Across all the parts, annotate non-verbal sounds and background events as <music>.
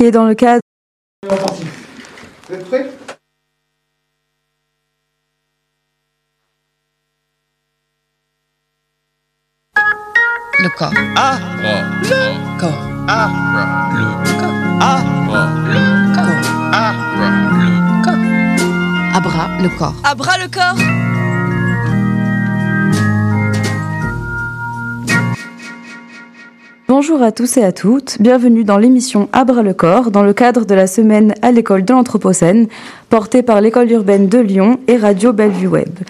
qui est dans le cadre. Vous êtes prêts Le corps. Ah, Le corps. ah, Le corps. ah, Le corps. ah, Le corps. Abra le corps. À bras le corps Bonjour à tous et à toutes, bienvenue dans l'émission Abra le corps dans le cadre de la semaine à l'école de l'Anthropocène portée par l'école urbaine de Lyon et Radio Bellevue Web.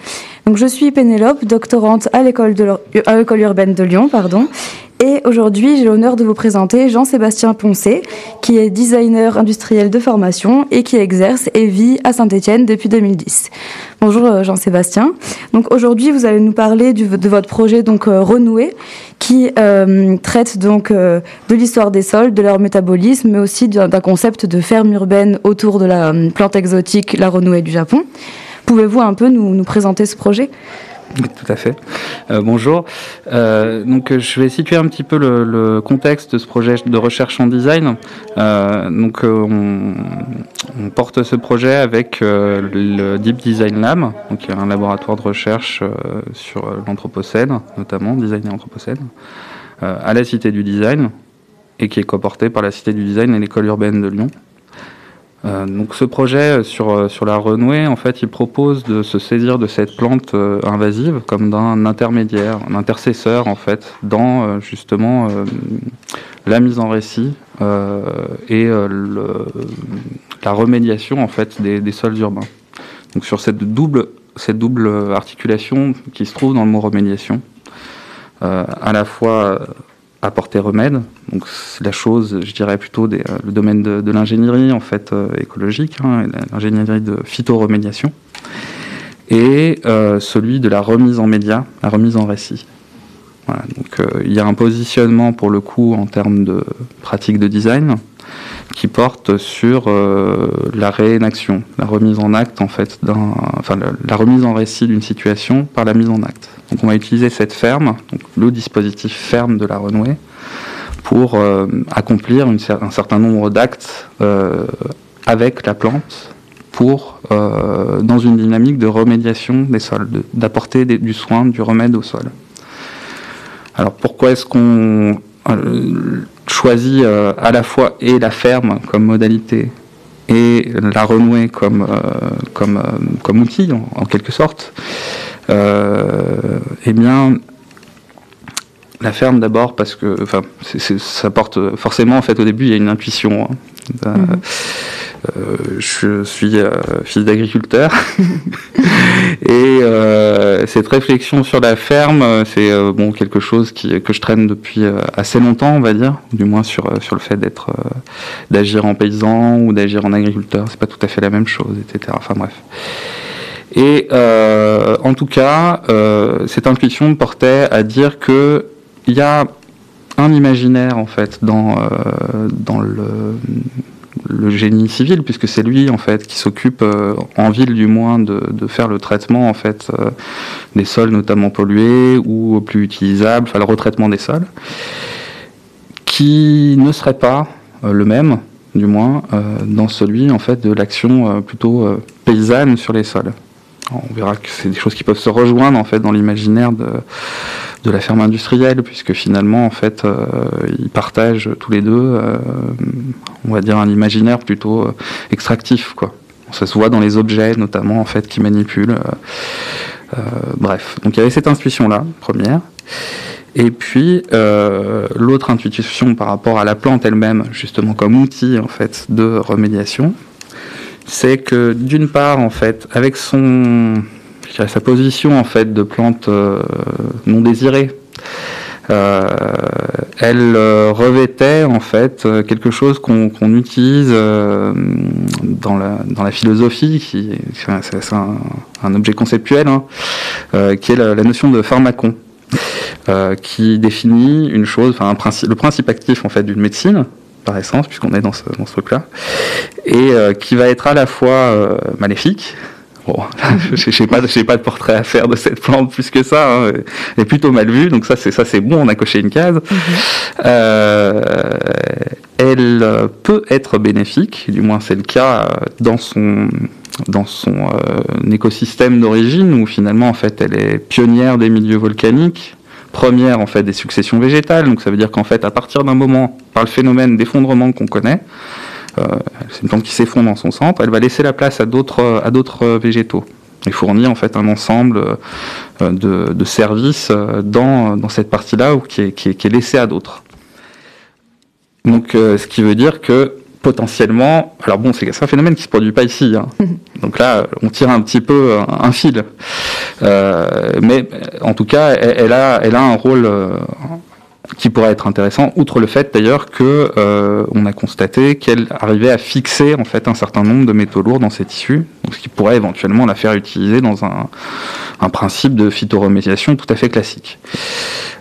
Donc je suis Pénélope, doctorante à l'école de l'Ur- à l'école urbaine de Lyon, pardon. Et aujourd'hui, j'ai l'honneur de vous présenter Jean-Sébastien Poncé, qui est designer industriel de formation et qui exerce et vit à Saint-Étienne depuis 2010. Bonjour euh, Jean-Sébastien. Donc aujourd'hui, vous allez nous parler de votre projet donc euh, Renouer, qui euh, traite donc euh, de l'histoire des sols, de leur métabolisme, mais aussi d'un concept de ferme urbaine autour de la euh, plante exotique, la renouée du Japon. Pouvez-vous un peu nous, présenter ce projet? Tout à fait. Euh, bonjour. Euh, euh, je vais situer un petit peu le, contexte de ce projet de recherche en design. On, porte ce projet avec le Deep Design Lab, donc un laboratoire de recherche sur l'anthropocène, notamment design et anthropocène, à la Cité du Design et qui est coporté par la Cité du Design et l'école urbaine de Lyon. Euh, donc ce projet euh, sur, euh, sur la renouée, en fait, il propose de se saisir de cette plante invasive comme d'un intermédiaire, un intercesseur, en fait, dans justement la mise en récit et le- la remédiation, en fait, des, des sols urbains. Donc sur cette double, cette double articulation qui se trouve dans le mot remédiation, à la fois apporter remède, donc c'est la chose, je dirais plutôt euh, le domaine de, l'ingénierie en fait euh, écologique, hein, l'ingénierie de phytoremédiation, et euh, celui de la remise en média, la remise en récit. Voilà, donc il y a un positionnement pour le coup en termes de pratique de design qui porte sur euh, la réénaction, la remise en acte en fait, enfin la, remise en récit d'une situation par la mise en acte. Donc on va utiliser cette ferme, le dispositif ferme de la renouée, pour euh, accomplir un certain nombre d'actes euh, avec la plante pour dans une dynamique de remédiation des sols, d'apporter du soin, du remède au sol. Alors pourquoi est-ce qu'on choisit euh, à la fois et la ferme comme modalité et la renouée comme, euh, comme, euh, comme outil en, quelque sorte Eh bien, la ferme d'abord parce que, ça porte forcément en fait au début il y a une intuition. hein. Je suis euh, fils d'agriculteur <laughs> et euh, cette réflexion sur la ferme, euh, c'est euh, bon quelque chose que je traîne depuis euh, assez longtemps, on va dire, du moins sur euh, sur le fait d'être euh, d'agir en paysan ou d'agir en agriculteur, c'est pas tout à fait la même chose, etc. Enfin bref. Et euh, en tout cas, euh, cette intuition portait à dire que il y a un imaginaire en fait dans euh, dans le le génie civil, puisque c'est lui en fait qui s'occupe euh, en ville du moins de, faire le traitement en fait euh, des sols notamment pollués ou plus utilisables, enfin le retraitement des sols, qui ne serait pas euh, le même, du moins, dans celui en fait de l'action plutôt paysanne sur les sols. On verra que c'est des choses qui peuvent se rejoindre en fait dans l'imaginaire de, de la ferme industrielle, puisque finalement en fait euh, ils partagent tous les deux, euh, on va dire un imaginaire plutôt euh, extractif quoi. Ça se voit dans les objets notamment en fait qui manipulent. bref, donc il y avait cette intuition là première. Et puis l'autre intuition par rapport à la plante elle-même, justement comme outil en fait de remédiation, c'est que d'une part en fait avec son sa position en fait de plante euh, non désirée, euh, elle euh, revêtait en fait quelque chose qu'on utilise dans, la, dans la philosophie, qui c'est un, objet conceptuel, hein, qui est la, notion de pharmacon, qui définit une chose, le principe actif en fait d'une médecine par essence, puisqu'on est dans ce, dans ce truc-là, et qui va être à la fois maléfique, Bon, <laughs> je n'ai pas, pas de portrait à faire de cette plante plus que ça. Hein. Elle est plutôt mal vue, donc ça c'est ça c'est bon, on a coché une case. Mhm. Euh, elle peut être bénéfique, du moins c'est le cas dans son dans son euh, écosystème d'origine où finalement en fait elle est pionnière des milieux volcaniques, première en fait des successions végétales. Donc ça veut dire qu'en fait à partir d'un moment, par le phénomène d'effondrement qu'on connaît, euh, c'est une plante qui s'effondre dans son centre, elle va laisser la place à d'autres à d'autres végétaux et fournir en fait un ensemble euh, de, services euh, dans, dans cette partie-là qui est, qui, est, qui est laissé à d'autres. Donc, ce qui veut dire que potentiellement, alors bon, c'est un phénomène qui se produit pas ici. Hein. <laughs> Donc là, on tire un petit peu un, fil, euh, mais en tout cas, elle, a, elle a un rôle qui pourrait être intéressant, outre le fait d'ailleurs que euh, on a constaté qu'elle arrivait à fixer en fait un certain nombre de métaux lourds dans ses tissus, ce qui pourrait éventuellement la faire utiliser dans un, un principe de phytoremédiation tout à fait classique.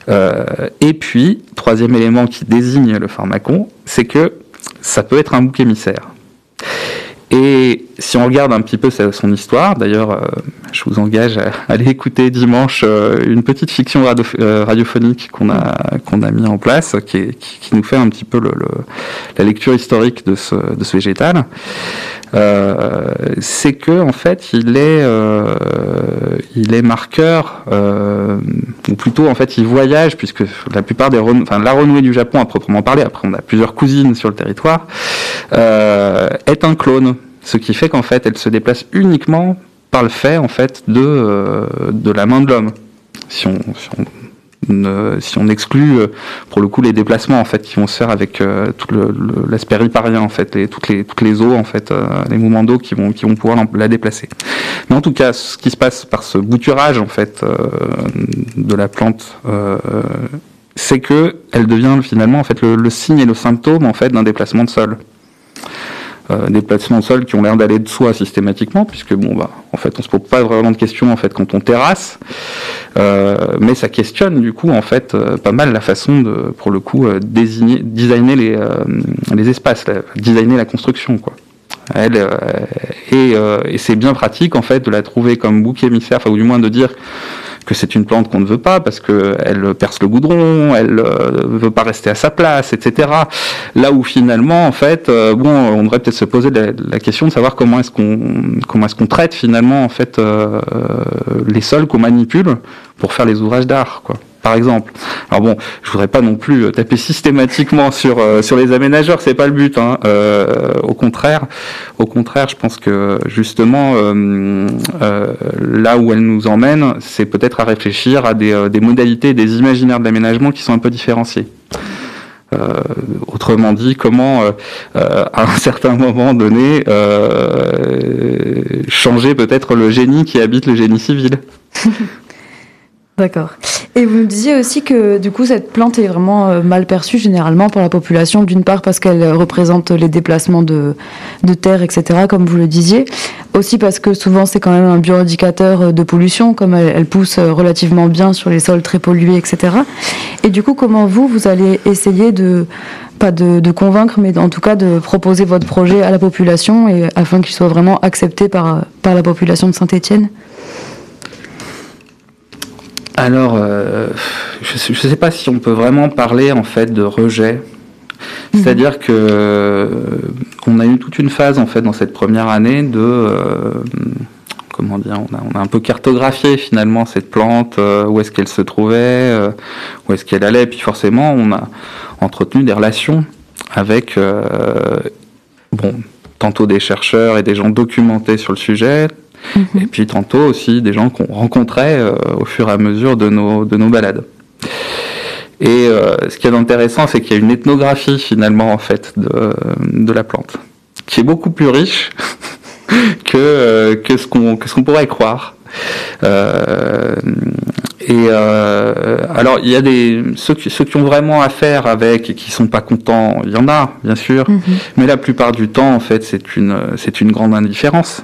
Euh, et puis, troisième élément qui désigne le pharmacon, c'est que ça peut être un bouc émissaire. Et si on regarde un petit peu son histoire, d'ailleurs, euh, je vous engage à aller écouter dimanche euh, une petite fiction euh, radiophonique qu'on a qu'on a mis en place, qui, qui, nous fait un petit peu le, la lecture historique de ce, de ce végétal. c'est que en fait, il est il est marqueur, ou plutôt en fait, il voyage puisque la plupart des enfin la renouée du Japon à proprement parler, après on a plusieurs cousines sur le territoire, est un clone ce qui fait qu'en fait, elle se déplace uniquement par le fait en fait de, euh, la main de l'homme. Si on, exclut euh, pour le coup les déplacements en fait qui vont se faire avec euh, l'aspect riparien en fait, les, toutes les toutes eaux en fait, les mouvements d'eau qui vont qui vont pouvoir la déplacer. Mais en tout cas, ce qui se passe par ce bouturage en fait de la plante c'est que elle devient finalement en fait le, le signe et le symptôme en fait d'un déplacement de sol. Euh, des placements de sol qui ont l'air d'aller de soi systématiquement, puisque bon bah en fait on se pose pas vraiment de questions en fait quand on terrasse, euh, mais ça questionne du coup en fait euh, pas mal la façon de pour le coup désigner, designer les, espaces, designer la construction quoi. Et, et c'est bien pratique en fait de la trouver comme bouc émissaire, enfin ou du moins de dire que c'est une plante qu'on ne veut pas parce qu'elle perce le goudron, elle ne euh, veut pas rester à sa place, etc. Là où finalement, en fait, euh, bon, on devrait peut-être se poser la, question de savoir comment est-ce qu'on est-ce qu'on traite finalement en fait euh, les sols qu'on manipule pour faire les ouvrages d'art, quoi par exemple. Alors bon, je voudrais pas non plus euh, taper systématiquement sur euh, sur les aménageurs, c'est pas le but. Hein. Euh, au contraire, au contraire, je pense que justement là où elle nous emmène, c'est peut-être à réfléchir à des, des modalités, des imaginaires de l'aménagement qui sont un peu différenciés. autrement dit, comment à un <laughs> certain moment donné changer peut-être le génie qui habite le génie civil. <laughs> D'accord. Et vous me disiez aussi que du coup cette plante est vraiment euh, mal perçue généralement par la population, d'une part parce qu'elle représente les déplacements de, de terre, etc., comme vous le disiez, aussi parce que souvent c'est quand même un bioindicateur euh, de pollution, comme elle, pousse euh, relativement bien sur les sols très pollués, etc. Et du coup, comment vous, vous allez essayer de pas de, de, convaincre, mais en tout cas de proposer votre projet à la population et afin qu'il soit vraiment accepté par, par la population de Saint-Étienne? Alors, euh, je ne sais pas si on peut vraiment parler en fait de rejet. Mhm. C'est-à-dire que euh, on a eu toute une phase en fait dans cette première année de euh, comment dire, on a, on a, un peu cartographié finalement cette plante, où est-ce qu'elle se trouvait, où est-ce qu'elle allait, et puis forcément on a entretenu des relations avec bon tantôt des chercheurs et des gens documentés sur le sujet, et puis tantôt aussi des gens qu'on rencontrait euh, au fur et à mesure de nos, de nos balades. Et euh, ce qui est intéressant, c'est qu'il y a une ethnographie finalement en fait de, de la plante, qui est beaucoup plus riche <laughs> que, euh, que ce qu'on pourrait croire. Euh, et euh, alors il y a des ceux qui, ceux qui ont vraiment affaire avec et qui sont pas contents, il y en a bien sûr, mm-hmm. mais la plupart du temps en fait c'est une c'est une grande indifférence.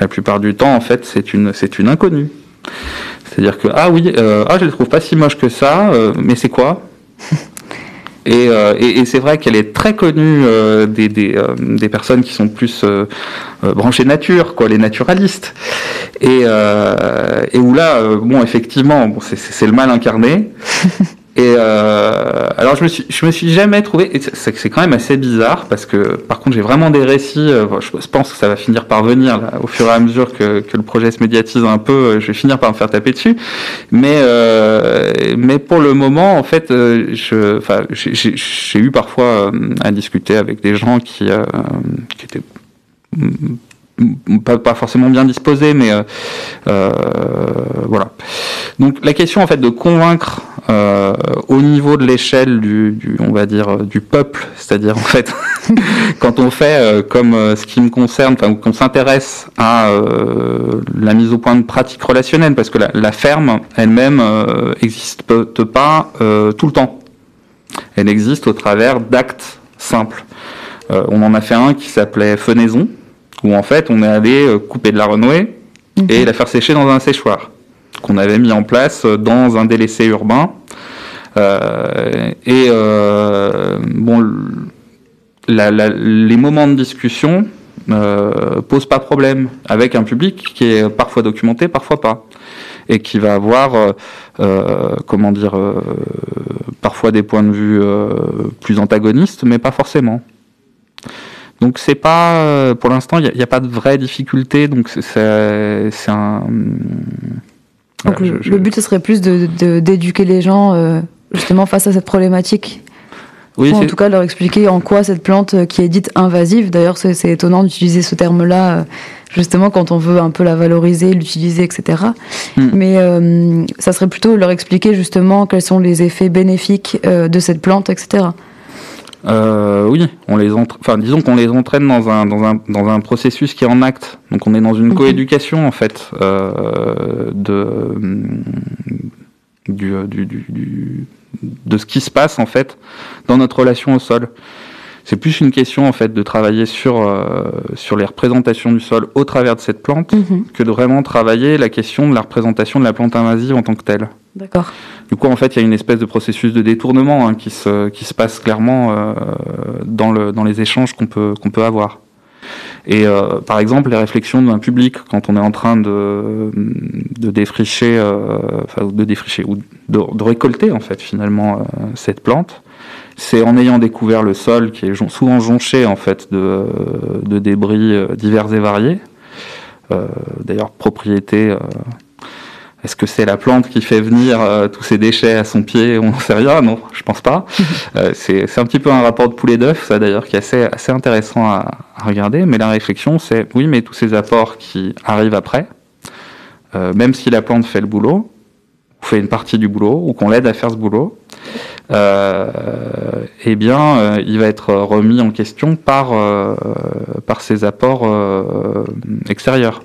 La plupart du temps, en fait, c'est une, c'est une inconnue. C'est-à-dire que, ah oui, euh, ah, je le trouve pas si moche que ça, euh, mais c'est quoi? <laughs> Et, euh, et, et c'est vrai qu'elle est très connue euh, des, des, euh, des, personnes qui sont plus euh, branchées nature, quoi, les naturalistes. Et, et où là, bon, effectivement, bon, c'est le mal incarné. <laughs> Et euh, alors je me suis, je me suis jamais trouvé. C'est quand même assez bizarre parce que par contre j'ai vraiment des récits. Euh, je pense que ça va finir par venir là, au fur et à mesure que, que le projet se médiatise un peu. Euh, je vais finir par me faire taper dessus. Mais euh, mais pour le moment en fait, euh, je, enfin j'ai eu parfois à discuter avec des gens qui qui étaient pas, pas, forcément bien disposés, mais euh, euh, voilà. Donc la question en fait de convaincre euh, au niveau de l'échelle du, du, on va dire du peuple, c'est-à-dire en fait <laughs> quand on fait comme ce qui me concerne, enfin qu'on s'intéresse à la mise au point de pratiques relationnelles, parce que la, la ferme elle-même n'existe pas tout le temps. Elle existe au travers d'actes simples. on en a fait un qui s'appelait fenaison où en fait on est allé euh, couper de la renouée et la faire sécher dans un séchoir qu'on avait mis en place euh, dans un délaissé urbain. Euh, et euh, bon, la, la, les moments de discussion euh, posent pas problème avec un public qui est parfois documenté, parfois pas, et qui va avoir, euh, comment dire, parfois des points de vue plus antagonistes, mais pas forcément. Donc c'est pas, euh, pour l'instant, il n'y a, a, pas de vraie difficulté. Donc c'est un. Donc le, je... le, but ce serait plus de d'éduquer les gens euh, justement face à cette problématique. Oui, Ou en tout cas leur expliquer en quoi cette plante euh, qui est dite invasive. D'ailleurs c'est étonnant d'utiliser ce terme-là justement quand on veut un peu la valoriser, l'utiliser, etc. Mm. Mais euh, ça serait plutôt leur expliquer justement quels sont les effets bénéfiques euh, de cette plante, etc. Euh, oui, on les enfin disons qu'on les entraîne dans un dans un dans un processus qui est en acte. Donc on est dans une coéducation en fait euh, de du, du, du, du, de ce qui se passe en fait dans notre relation au sol. C'est plus une question en fait de travailler sur euh, sur les représentations du sol au travers de cette plante mm -hmm. que de vraiment travailler la question de la représentation de la plante invasive en tant que telle. Du coup, en fait, il y a une espèce de processus de détournement hein, qui, se, qui se passe clairement euh, dans, le, dans les échanges qu'on peut, qu'on peut avoir. Et euh, par exemple, les réflexions d'un public quand on est en train de, de défricher, euh, de défricher ou de, de, récolter en fait finalement cette plante, c'est en ayant découvert le sol qui est souvent jonché en fait de, de débris divers et variés. D'ailleurs, propriété est-ce que c'est la plante qui fait venir euh, tous ces déchets à son pied? On n'en sait rien, non, je pense pas. <laughs> euh, c'est un petit peu un rapport de poulet d'œuf, ça d'ailleurs, qui est assez, assez intéressant à, à, regarder. Mais la réflexion, c'est oui, mais tous ces apports qui arrivent après, euh, même si la plante fait le boulot, ou fait une partie du boulot, ou qu'on l'aide à faire ce boulot, eh bien, il va être remis en question par, par ces apports extérieurs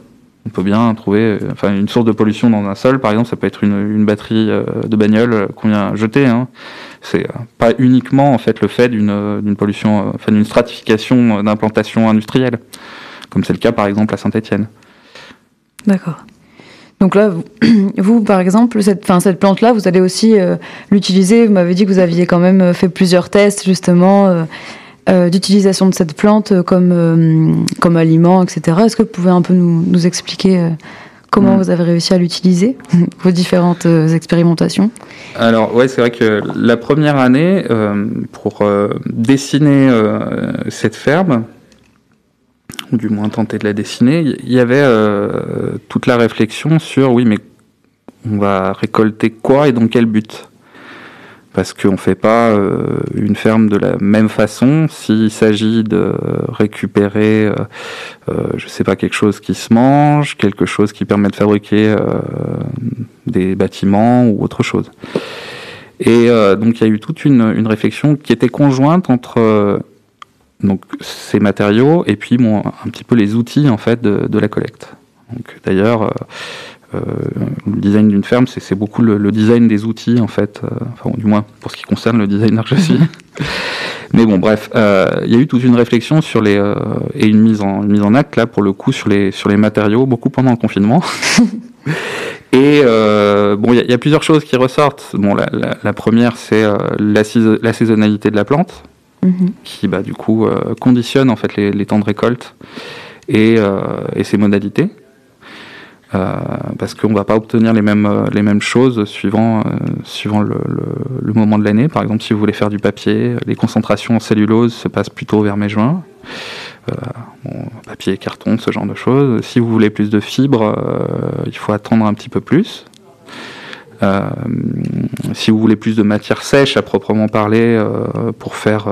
on peut bien trouver enfin une source de pollution dans un sol par exemple ça peut être une, batterie de bagnole qu'on vient jeter hein. c'est pas uniquement en fait le fait d'une pollution enfin d'une stratification d'implantation industrielle comme c'est le cas par exemple à Saint-Étienne d'accord donc là, vous, <clears throat> par exemple, cette, fin, cette plante-là, vous allez aussi euh, l'utiliser. Vous m'avez dit que vous aviez quand même fait plusieurs tests, justement, euh, euh, d'utilisation de cette plante comme, euh, comme aliment, etc. Est-ce que vous pouvez un peu nous, nous expliquer euh, comment mmh. vous avez réussi à l'utiliser, <laughs> vos différentes expérimentations? Alors, ouais, c'est vrai que la première année, pour dessiner cette ferme, ou du moins tenter de la dessiner, il y avait toute la réflexion sur, oui, mais on va récolter quoi et dans quel but? Parce qu'on ne fait pas euh, une ferme de la même façon s'il s'agit de récupérer, euh, euh, je sais pas, quelque chose qui se mange, quelque chose qui permet de fabriquer des bâtiments ou autre chose. Et donc il y a eu toute une, réflexion qui était conjointe entre donc ces matériaux et puis bon, un petit peu les outils en fait de, de la collecte. D'ailleurs le design d'une ferme, c'est beaucoup le, le, design des outils, en fait, euh, enfin, du moins pour ce qui concerne le designer que je suis. <laughs> Mais bon, bref, euh, il y a eu toute une réflexion sur les euh, et une mise en une mise en acte là pour le coup sur les sur les matériaux, beaucoup pendant le confinement. <laughs> Et euh, bon, il y, a plusieurs choses qui ressortent. Bon, la, première, c'est euh, la, saisonnalité de la plante, mhm. qui bah, du coup euh, conditionne en fait les, temps de récolte et, ses modalités. Parce qu'on ne va pas obtenir les mêmes, les mêmes choses suivant, suivant le, moment de l'année. Par exemple, si vous voulez faire du papier, les concentrations en cellulose se passent plutôt vers mai-juin. Euh, papier, carton, ce genre de choses. Si vous voulez plus de fibres, euh, il faut attendre un petit peu plus. Euh, si vous voulez plus de matière sèche à proprement parler pour faire,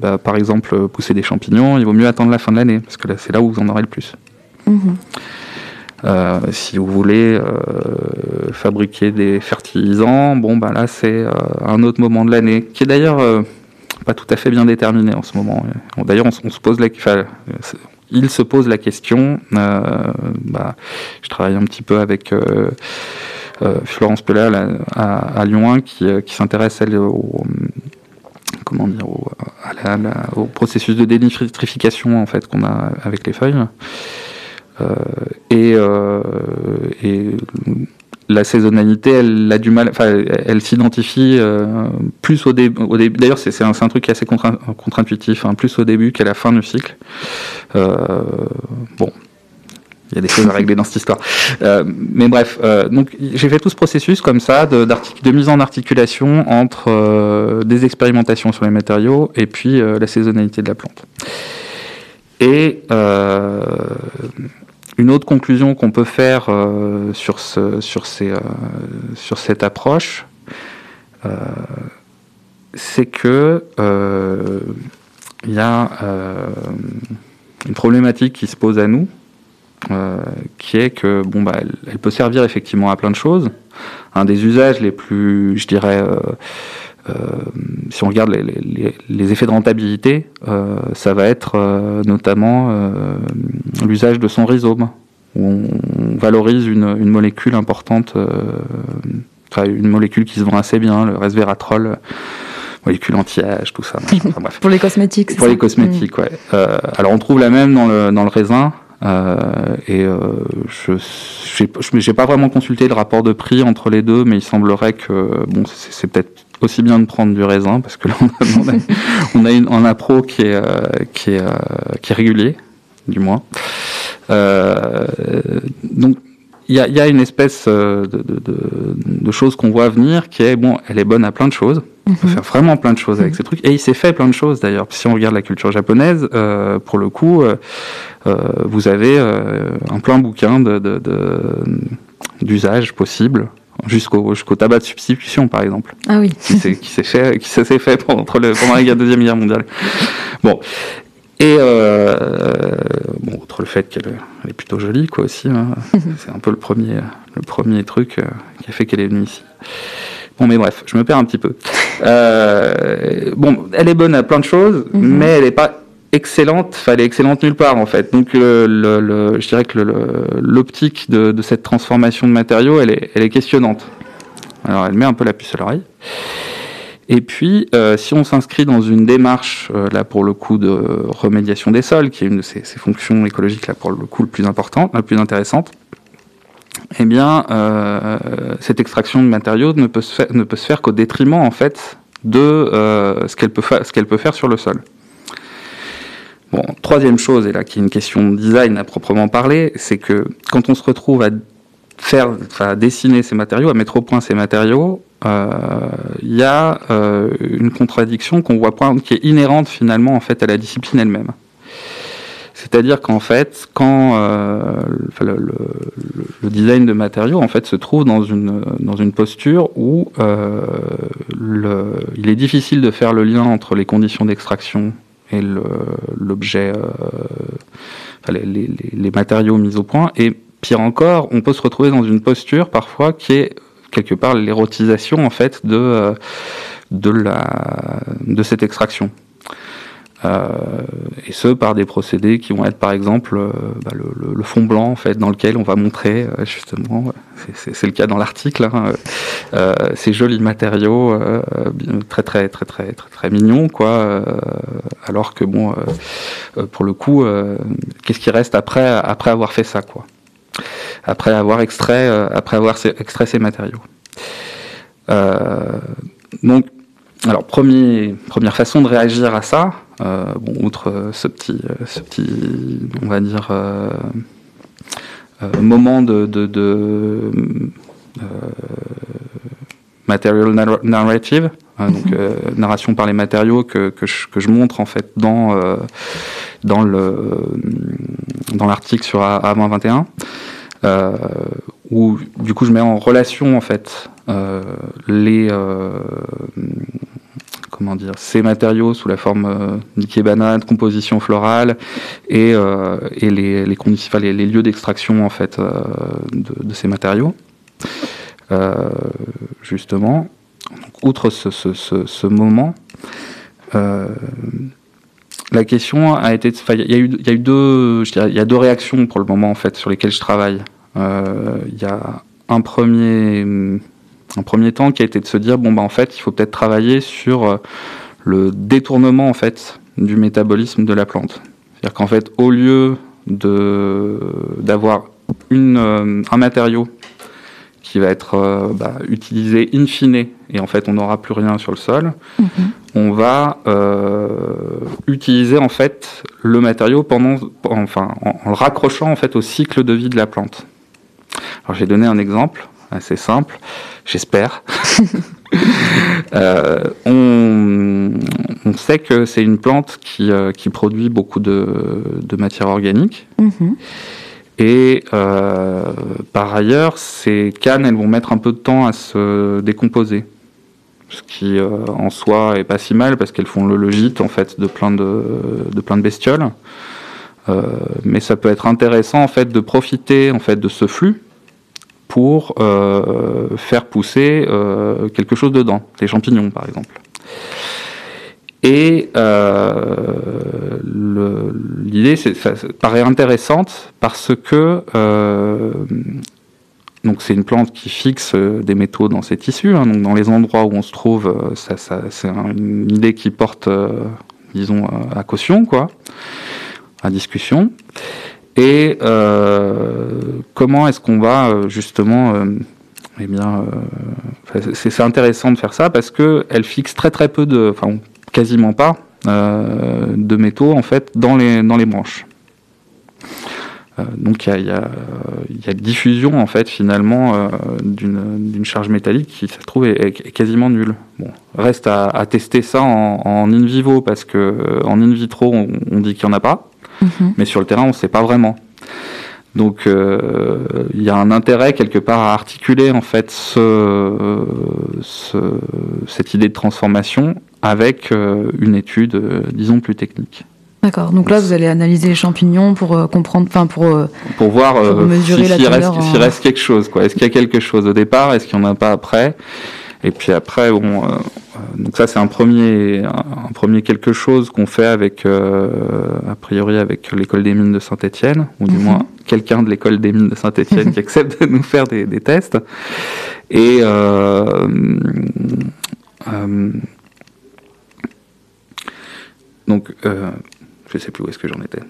bah, par exemple, pousser des champignons, il vaut mieux attendre la fin de l'année parce que c'est là où vous en aurez le plus. Mhm. si vous voulez fabriquer des fertilisants, bon ben là c'est un autre moment de l'année, qui est d'ailleurs pas tout à fait bien déterminé en ce moment. D'ailleurs, on, se pose la, il se pose la question. Euh, bah, je travaille un petit peu avec euh, euh, Florence Pellet à, Lyon 1 qui, s'intéresse au, comment dire au, processus de dénitrification en fait qu'on a avec les feuilles. Et, et la saisonnalité, elle a du mal, enfin, elle s'identifie euh, plus au, début. D'ailleurs, c'est un, truc qui est assez contre-intuitif, hein, plus au début qu'à la fin du cycle. Euh, bon, il y a des choses à régler dans cette histoire. Euh, mais bref, donc j'ai fait tout ce processus comme ça de mise en articulation entre des expérimentations sur les matériaux et puis la saisonnalité de la plante. Et une autre conclusion qu'on peut faire euh, sur, ce, sur, ces, euh, sur cette approche, euh, c'est que il y a une problématique qui se pose à nous, qui est que bon bah elle, peut servir effectivement à plein de choses. Un des usages les plus, je dirais, si on regarde les, les, effets de rentabilité, ça va être notamment l'usage de son rhizome, où on valorise une, une molécule importante, euh, enfin une molécule qui se vend assez bien, le resveratrol molécule anti-âge, tout ça. <laughs> bref. Pour les cosmétiques, Pour les cosmétiques, mm. ouais. Euh, alors on trouve la même dans le, dans le raisin. Euh, et euh, je n'ai pas vraiment consulté le rapport de prix entre les deux, mais il semblerait que bon, c'est peut-être aussi bien de prendre du raisin parce que là on a, on a, <laughs> une, un appro qui est qui est qui est régulier, du moins. Euh, donc il y a, y a, une espèce euh, de, de, de, de chose qu'on voit venir qui est bon, elle est bonne à plein de choses. On peut mhm. faire vraiment plein de choses avec mhm. ces trucs. Et il s'est fait plein de choses d'ailleurs. Si on regarde la culture japonaise, euh, pour le coup, euh, euh vous avez un plein bouquin de, d'usages possibles jusqu'au jusqu'au tabac de substitution par exemple. Ah oui. Qui s'est qui s'est fait qui s'est fait pendant le pendant la deuxième guerre mondiale. Bon, et euh, bon, outre le fait qu'elle est plutôt jolie, quoi aussi. Hein. <laughs> c'est un peu le premier, le premier truc euh, qui a fait qu'elle est venue ici. Bon, mais bref, je me perds un petit peu. Euh, bon, elle est bonne à plein de choses, mhm. mais elle n'est pas excellente. Enfin, elle est excellente nulle part en fait. Donc, je dirais que l'optique de, cette transformation de matériaux, elle est, elle est questionnante. Alors, elle met un peu la puce à l'oreille. Et puis, euh, si on s'inscrit dans une démarche, euh, là pour le coup, de remédiation des sols, qui est une de ces, fonctions écologiques, là pour le coup, le plus importante, la plus intéressante, eh bien, euh, cette extraction de matériaux ne peut se faire, faire qu'au détriment, en fait, de ce qu'elle peut, qu'elle peut faire sur le sol. Troisième chose, et là qui est une question de design à proprement parler, c'est que quand on se retrouve à faire, enfin, dessiner ces matériaux, à mettre au point ces matériaux, il euh, y a euh, une contradiction qu'on voit point, qui est inhérente finalement en fait à la discipline elle-même. C'est-à-dire qu'en fait, quand euh, le, design de matériaux en fait se trouve dans une dans une posture où il est difficile de faire le lien entre les conditions d'extraction et l'objet, euh, enfin, les, les, les, matériaux mis au point. Et pire encore, on peut se retrouver dans une posture parfois qui est quelque part l'érotisation en fait de euh, de la de cette extraction. Euh, et ce par des procédés qui vont être par exemple euh, bah, le, fond blanc en fait dans lequel on va montrer justement c'est le cas dans l'article hein, ces jolis matériaux très très très très très très mignons quoi alors que bon pour le coup qu'est-ce qui reste après après avoir fait ça quoi? Après avoir extrait, après avoir extrait ces matériaux. donc, alors premier, première façon de réagir à ça, bon, outre ce petit, ce petit, on va dire, moment de, de material narrative, hein, donc mhm. euh, narration par les matériaux que, que, je, que, je, montre en fait dans euh, dans le dans l'article sur A2021, euh, où du coup je mets en relation en fait euh, les comment dire ces matériaux sous la forme d'ikebana, de composition florale et, et les les, les lieux d'extraction en fait de, de, ces matériaux. Euh, justement. outre ce, moment, euh, la question a été, il y, a eu, y a eu deux, il y a deux réactions pour le moment en fait sur lesquelles je travaille. Euh, il y a un premier, un premier temps qui a été de se dire bon bah en fait il faut peut-être travailler sur le détournement en fait du métabolisme de la plante. C'est-à-dire qu'en fait au lieu de d'avoir une un matériau qui va être euh, bah, utilisé in fine, et en fait on n'aura plus rien sur le sol, mhm. on va euh, utiliser en fait le matériau pendant, enfin, en, le raccrochant en fait au cycle de vie de la plante. Alors j'ai donné un exemple assez simple, j'espère. <laughs> euh, on, on, sait que c'est une plante qui, euh, qui, produit beaucoup de, de matière organique. Mhm. Et euh, par ailleurs, ces cannes, elles vont mettre un peu de temps à se décomposer. Ce qui euh, en soi est pas si mal parce qu'elles font le, gîte en fait de plein de, de plein de bestioles. Euh, mais ça peut être intéressant en fait de profiter en fait de ce flux pour euh, faire pousser euh, quelque chose dedans, des champignons par exemple. Et euh, l'idée, ça paraît intéressante parce que euh, c'est une plante qui fixe euh, des métaux dans ses tissus. Hein, donc dans les endroits où on se trouve, euh, ça, c'est une idée qui porte, disons, à caution, quoi, à discussion. Et comment est-ce qu'on va justement eh bien, c'est intéressant de faire ça parce que elle fixe très très peu de, enfin, quasiment pas euh, de métaux en fait dans les, dans les branches. Euh, donc il y a, y, a, diffusion en fait finalement euh, d'une charge métallique qui se trouve est, quasiment nulle. Bon, reste à, à tester ça en, en, in vivo parce que en in vitro on, on dit qu'il n'y en a pas, mhm. mais sur le terrain on ne sait pas vraiment. Donc euh, il y a un intérêt quelque part à articuler en fait ce, ce, cette idée de transformation avec euh, une étude, euh, disons, plus technique. D'accord. Donc là, vous allez analyser les champignons pour euh, comprendre, enfin pour pour voir mesurer s'il reste, reste, quelque chose. Quoi Est-ce qu'il y a quelque chose au départ? Est-ce qu'il n'y en a pas après? Et puis après, bon, donc ça c'est un premier un, premier quelque chose qu'on fait avec a priori avec l'école des mines de Saint-Étienne, ou du mhm. moins quelqu'un de l'école des mines de Saint-Étienne qui <laughs> accepte de nous faire des, des tests. Et euh, donc, euh, je ne sais plus où est-ce que j'en étais.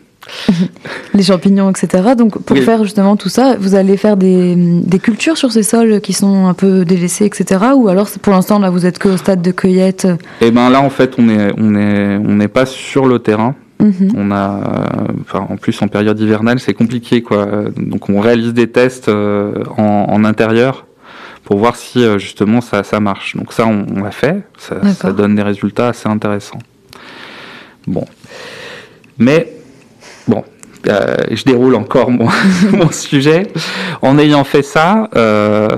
<laughs> les champignons, etc. Donc, pour faire justement tout ça, vous allez faire des, des, cultures sur ces sols qui sont un peu délaissés, etc. Ou alors, pour l'instant, là, vous êtes que au stade de cueillette Eh ben là, en fait, on est, on est, on n'est pas sur le terrain. Mhm. On a, enfin, en plus en période hivernale, c'est compliqué, quoi. Donc, on réalise des tests euh, en, en, intérieur pour voir si euh, justement ça, ça marche. Donc ça, on, on l'a fait. Ça, ça donne des résultats assez intéressants. Bon. Mais, bon, euh, je déroule encore mon, <laughs> mon, sujet. En ayant fait ça, euh,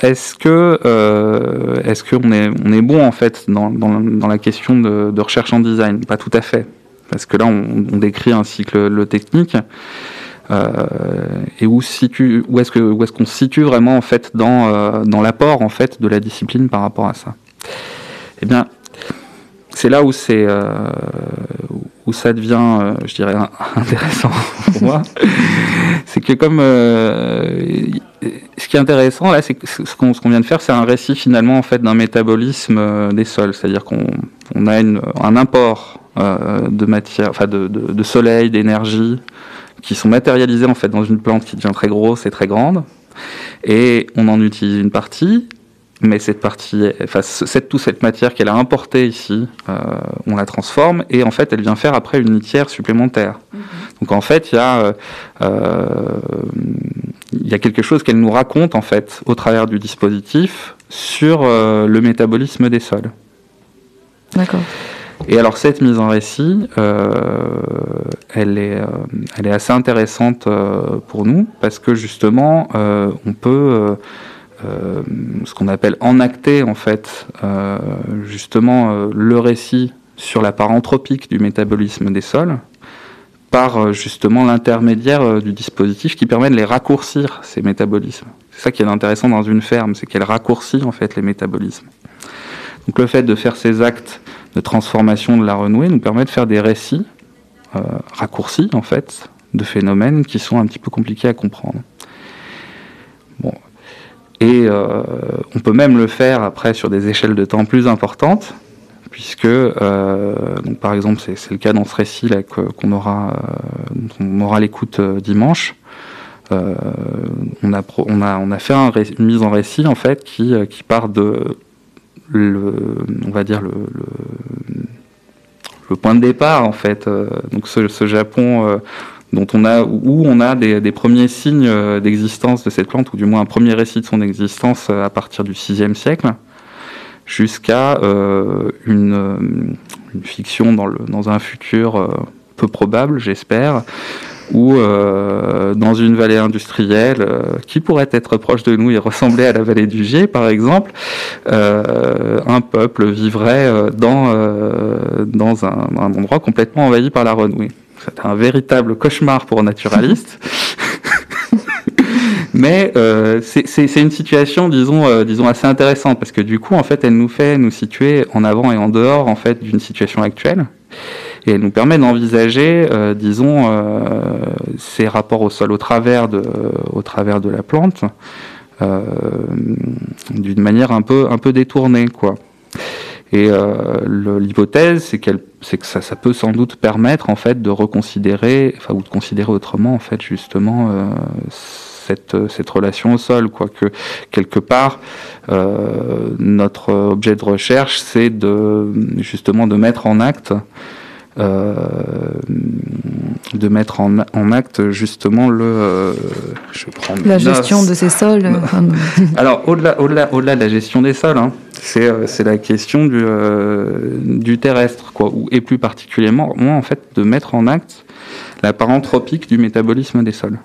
est-ce que euh, est-ce qu'on est on est bon en fait dans, dans, dans la question de, de, recherche en design? Pas tout à fait, parce que là on, décrit un cycle le technique. Et où, situe, où est-ce que où est-ce qu'on se situe vraiment en fait dans dans l'apport en fait de la discipline par rapport à ça? Eh bien, c'est là où c'est euh, où ça devient, euh, je dirais, <laughs> intéressant pour moi. <laughs> c'est que comme euh, ce qui est intéressant là, c'est ce qu'on vient de faire, c'est un récit finalement en fait d'un métabolisme des sols, c'est-à-dire qu'on on a une, un import de matière, enfin de, de, de soleil, d'énergie qui sont matérialisées en fait dans une plante qui devient très grosse et très grande. Et on en utilise une partie, mais cette partie, enfin, cette, toute cette matière qu'elle a importée ici, euh, on la transforme et en fait, elle vient faire après une litière supplémentaire. Mhm. Donc en fait, il y a, euh, euh, il y a quelque chose qu'elle nous raconte en fait au travers du dispositif sur le métabolisme des sols. D'accord. Et alors cette mise en récit, elle, est, elle est assez intéressante pour nous parce que justement, on peut euh, ce qu'on appelle enacter en fait euh, justement euh, le récit sur la part anthropique du métabolisme des sols par justement l'intermédiaire du dispositif qui permet de les raccourcir ces métabolismes. C'est ça qui est intéressant dans une ferme, c'est qu'elle raccourcit en fait les métabolismes. Donc le fait de faire ces actes de transformation de la renouée nous permet de faire des récits raccourcis en fait de phénomènes qui sont un petit peu compliqués à comprendre. Et euh, on peut même le faire après sur des échelles de temps plus importantes, puisque, euh, donc par exemple, c'est le cas dans ce récit là qu'on aura, euh, on aura l'écoute dimanche. on, a, on, a, on a fait une mise en récit en fait qui, qui part de le, on va dire le, le, point de départ en fait. donc ce, ce Japon on a, où on a des, premiers signes euh, d'existence de cette plante, ou du moins un premier récit de son existence euh, à partir du VIe siècle, jusqu'à euh, une, fiction dans, un futur peu probable, j'espère, ou dans une vallée industrielle qui pourrait être proche de nous et ressembler à la vallée du Gier, par exemple, un peuple vivrait dans, dans un, un, endroit complètement envahi par la renouée. C'est un véritable cauchemar pour un naturaliste. <laughs> Mais euh, c'est une situation, disons, euh, disons assez intéressante parce que du coup, en fait, elle nous fait nous situer en avant et en dehors, en fait, d'une situation actuelle, et elle nous permet d'envisager, euh, disons, ces rapports au sol au travers de, au travers de la plante, d'une manière un peu, un peu détournée, quoi. Et euh, l'hypothèse, c'est qu'elle, c'est que ça, ça, peut sans doute permettre en fait de reconsidérer, enfin ou de considérer autrement en fait justement euh, cette, cette relation au sol, quoi que quelque part euh, notre objet de recherche, c'est de justement de mettre en acte euh, de mettre en, en, acte justement le. Euh, je prends la gestion de ces sols. <laughs> Alors au-delà, au-delà, au-delà de la gestion des sols, hein, c'est, euh, c'est la question du, du terrestre, quoi, et plus particulièrement, moi en fait, de mettre en acte la part anthropique du métabolisme des sols.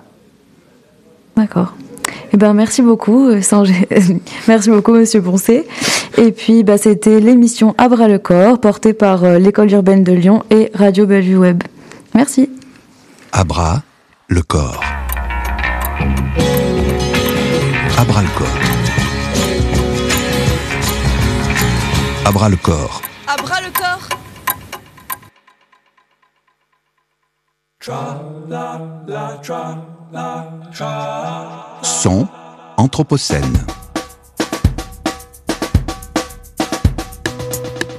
D'accord. Eh ben, merci beaucoup, euh, <laughs> merci beaucoup, Monsieur Poncé. Et puis, bah, c'était l'émission Abra le corps, portée par euh, l'école urbaine de Lyon et Radio Bellevue Web. Merci. Abra le corps. Abra le corps. Abra le corps. Abra le corps. Son Anthropocène.